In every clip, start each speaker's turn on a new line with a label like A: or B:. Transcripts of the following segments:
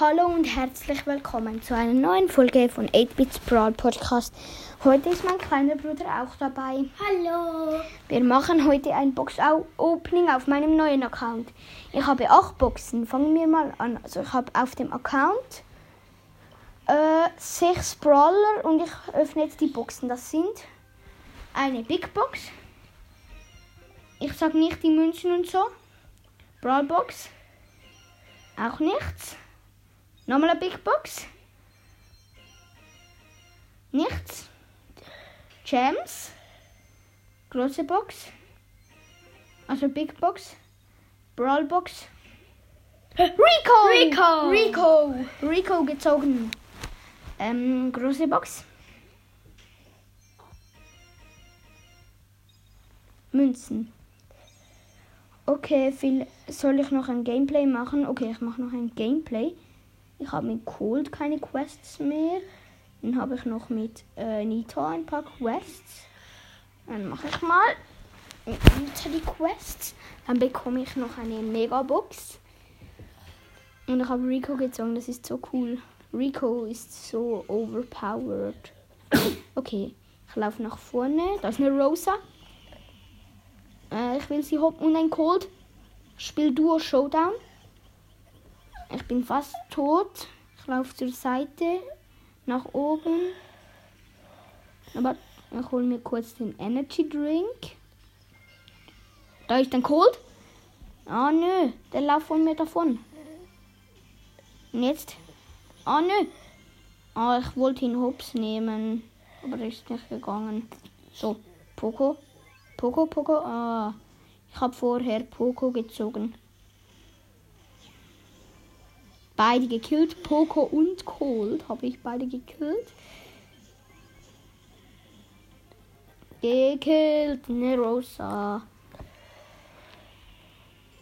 A: Hallo und herzlich willkommen zu einer neuen Folge von 8-Bits Brawl Podcast. Heute ist mein kleiner Bruder auch dabei.
B: Hallo.
A: Wir machen heute ein Box-Opening auf meinem neuen Account. Ich habe acht Boxen. Fangen wir mal an. Also ich habe auf dem Account äh, sechs Brawler und ich öffne jetzt die Boxen. Das sind eine Big Box. Ich sage nicht die Münzen und so. Brawl Box. Auch nichts. Nochmal eine Big Box. Nichts. Gems. Große Box. Also Big Box. Brawl Box. Rico!
B: Rico!
A: Rico! Rico gezogen. Ähm, große Box. Münzen. Okay, viel, soll ich noch ein Gameplay machen? Okay, ich mache noch ein Gameplay. Ich habe mit Cold keine Quests mehr. Dann habe ich noch mit äh, Nita ein paar Quests. Dann mache ich mal mit Nita die Quests. Dann bekomme ich noch eine Megabox. Und ich habe Rico gezogen. Das ist so cool. Rico ist so overpowered. Okay, ich laufe nach vorne. Da ist eine Rosa. Äh, ich will sie hoppen und ein Cold. Spiel Duo Showdown. Ich bin fast tot. Ich laufe zur Seite, nach oben. Aber ich hole mir kurz den Energy Drink. Da ist ein Cold. Ah nö, der läuft von mir davon. Und jetzt? Ah nö. Ah, ich wollte ihn hops nehmen. Aber er ist nicht gegangen. So, Poco. Poco, Poco. Ah, ich habe vorher Poco gezogen. Beide gekillt. Poco und Cold habe ich beide gekillt. Gekillt. Ne Rosa.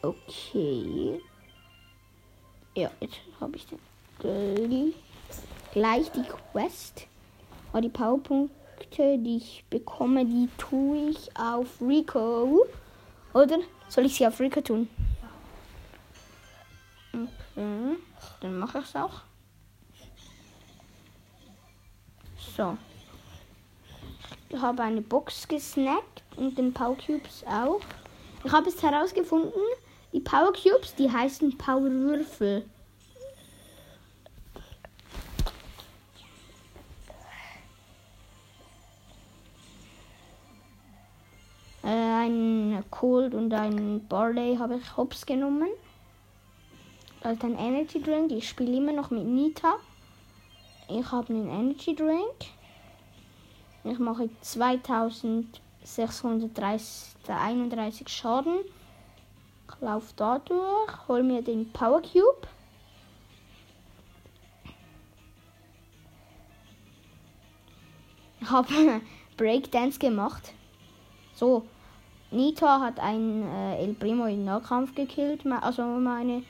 A: Okay. Ja, jetzt habe ich den gleich die Quest. Aber die Powerpunkte, die ich bekomme, die tue ich auf Rico. Oder soll ich sie auf Rico tun? Okay, dann mache ich es auch. So. Ich habe eine Box gesnackt und den Power Cubes auch. Ich habe es herausgefunden, die Power Cubes, die heißen Power Würfel. Äh, ein Cold und ein Barley habe ich hops genommen. Da ist ein Energy Drink. Ich spiele immer noch mit Nita. Ich habe einen Energy Drink. Ich mache 2631 Schaden. Ich laufe da durch, mir den Power Cube. Ich habe Breakdance gemacht. So, Nita hat einen äh, El Primo im Nahkampf gekillt, also meine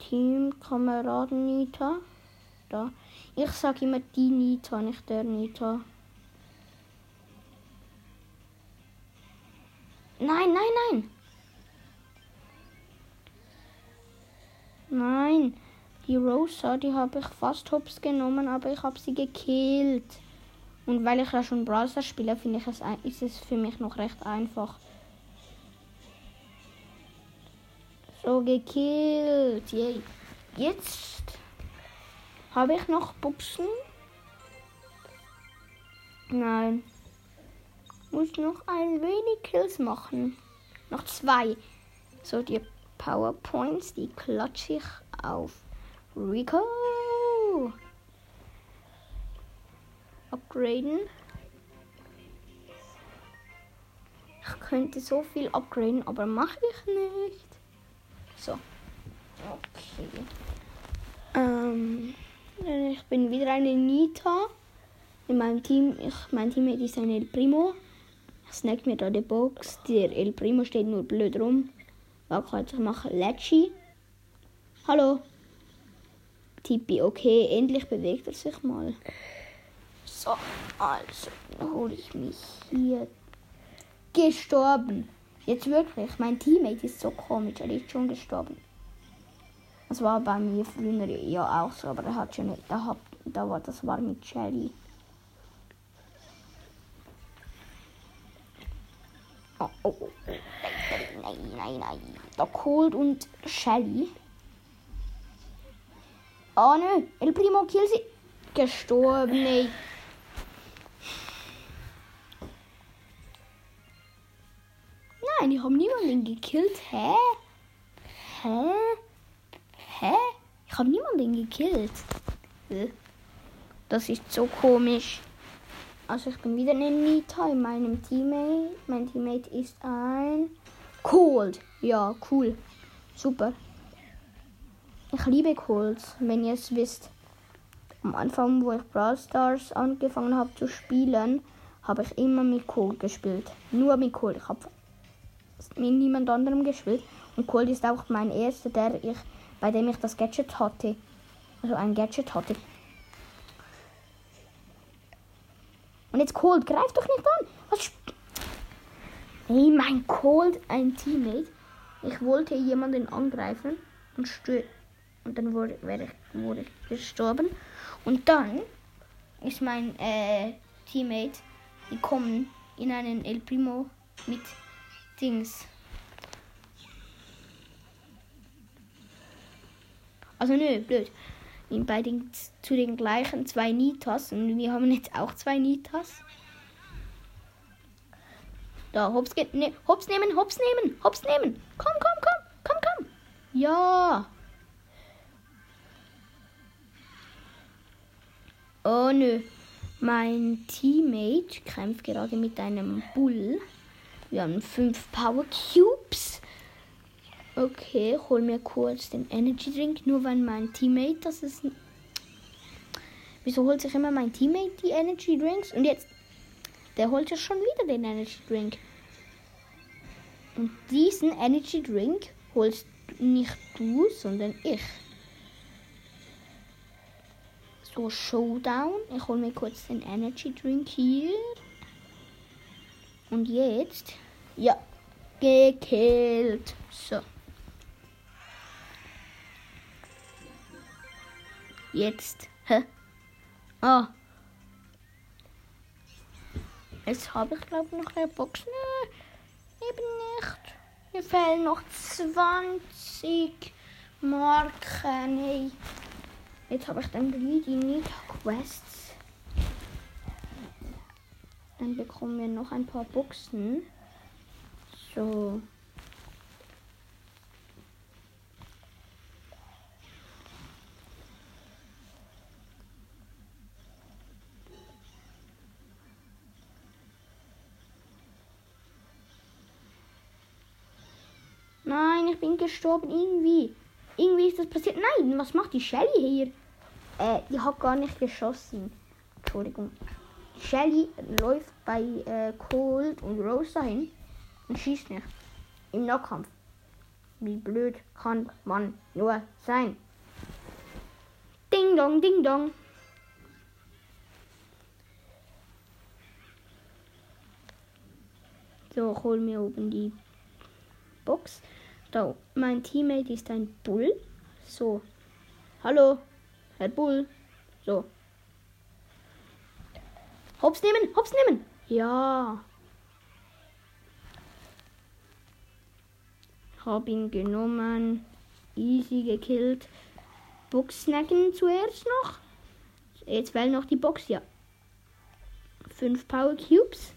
A: Teamkameraden Nita. Da. Ich sage immer die Nita, nicht der Nita. Nein, nein, nein. Nein, die Rosa, die habe ich fast hops genommen, aber ich habe sie gekillt. Und weil ich ja schon Browser spiele, finde ich es, ist es für mich noch recht einfach. So gekillt. Yay. Jetzt habe ich noch Boxen. Nein. Muss noch ein wenig Kills machen. Noch zwei. So, die PowerPoints, die klatsche ich auf Rico. Upgraden. Ich könnte so viel upgraden, aber mache ich nicht. So. Okay. Ähm, ich bin wieder eine Nita. In meinem Team, ich, mein Team ist ein El Primo. Ich snack mir da die Box. Der El Primo steht nur blöd rum. Warte, ich mache Lecci. Hallo. Tippi, okay, endlich bewegt er sich mal. So, also, hole ich mich hier. Gestorben. Jetzt wirklich, mein Teammate ist so komisch, er ist schon gestorben. Das war bei mir früher ja auch so, aber er hat schon da, hab, da war das war mit Shelly. Oh, oh, oh. Nein, nein, nein. Da Cold und Shelly. Oh nö, El Primo kill sie. Gestorben, ey. Nein, ich habe niemanden gekillt. Hä? Hä? Hä? Ich habe niemanden gekillt. Das ist so komisch. Also ich bin wieder eine Nita in meinem Teammate. Mein Teammate ist ein Cold. Ja, cool. Super. Ich liebe Colds, wenn ihr es wisst. Am Anfang, wo ich Brawl Stars angefangen habe zu spielen, habe ich immer mit Cold gespielt. Nur mit Cold. Ich habe mit niemand anderem gespielt. Und Cold ist auch mein erster, der ich, bei dem ich das Gadget hatte. Also ein Gadget hatte. Und jetzt Cold, greif doch nicht an. Was hey, mein Cold, ein Teammate. Ich wollte jemanden angreifen und stö und dann wurde, ich, wurde ich gestorben. Und dann ist mein äh, Teammate gekommen in einen El Primo mit Dings. Also nö, blöd. Bei den, zu den gleichen zwei Nitas. Und wir haben jetzt auch zwei Nitas. Da, hops, ne, hops nehmen, hops nehmen, hops nehmen. Komm, komm, komm, komm, komm. Ja. Oh nö. Mein Teammate kämpft gerade mit einem Bull. Wir haben fünf Power Cubes. Okay, hol mir kurz den Energy Drink, nur weil mein Teammate das ist. Wieso holt sich immer mein Teammate die Energy Drinks? Und jetzt, der holt ja schon wieder den Energy Drink. Und diesen Energy Drink holst nicht du, sondern ich. So, Showdown. Ich hole mir kurz den Energy Drink hier. Und jetzt. Ja. Gekillt. So. Jetzt. Hä? Ah. Jetzt habe ich glaube noch eine Box. Nö, eben nicht. Mir fehlen noch 20 Marken. Hey. Jetzt habe ich dann die Nita Quests. Dann bekommen wir noch ein paar Boxen. So. Nein, ich bin gestorben irgendwie. Irgendwie ist das passiert. Nein, was macht die Shelly hier? Äh, die hat gar nicht geschossen. Entschuldigung. Shelly läuft bei äh, Cold und Rose dahin und schießt nicht. Im Nahkampf. Wie blöd kann man nur sein? Ding dong, ding dong. So, hol mir oben die Box. Da, mein Teammate ist ein Bull. So. Hallo, Herr Bull. So. Hops nehmen, hops nehmen. Ja. Hab ihn genommen. Easy gekillt. Box snacken zuerst noch. Jetzt wählen noch die Box, ja. Fünf Power Cubes.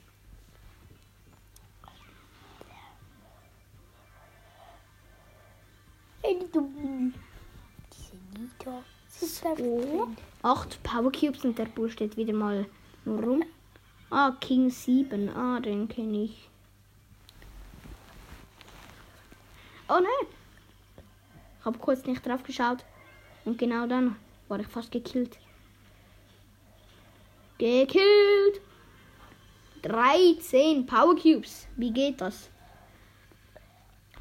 A: So. Acht Power Cubes und der Bull steht wieder mal nur rum. Ah, King 7. Ah, den kenne ich. Oh nein! Ich habe kurz nicht drauf geschaut. Und genau dann war ich fast gekillt. Gekillt! 13 Power Cubes. Wie geht das?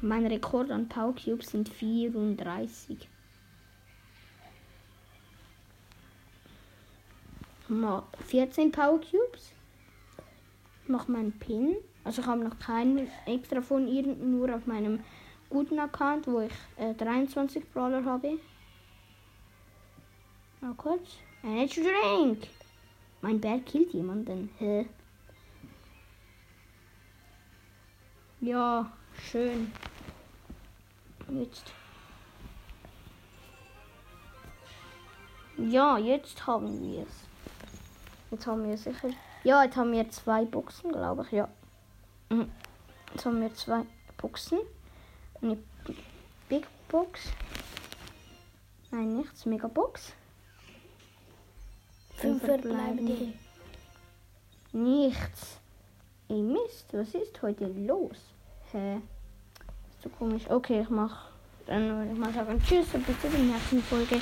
A: Mein Rekord an Power Cubes sind 34. Mal 14 Power Cubes. Mach meinen Pin. Also ich habe noch keinen extra von ihr, nur auf meinem guten Account, wo ich äh, 23 Brawler habe. Mal kurz. Energy Drink. Mein Bär killt jemanden. Hä? Ja, schön. Jetzt. Ja, jetzt haben wir es. Jetzt haben wir sicher. Ja, jetzt haben wir zwei Boxen, glaube ich. Ja. Mhm. Jetzt haben wir zwei Boxen. Eine Big Box. Nein, nichts. Megabox.
B: Fünf verbleibende.
A: Nichts. Ey Mist, was ist heute los? Hä? Ist so komisch. Okay, ich mach. Dann würde ich mal sagen Tschüss und bis zur nächsten Folge.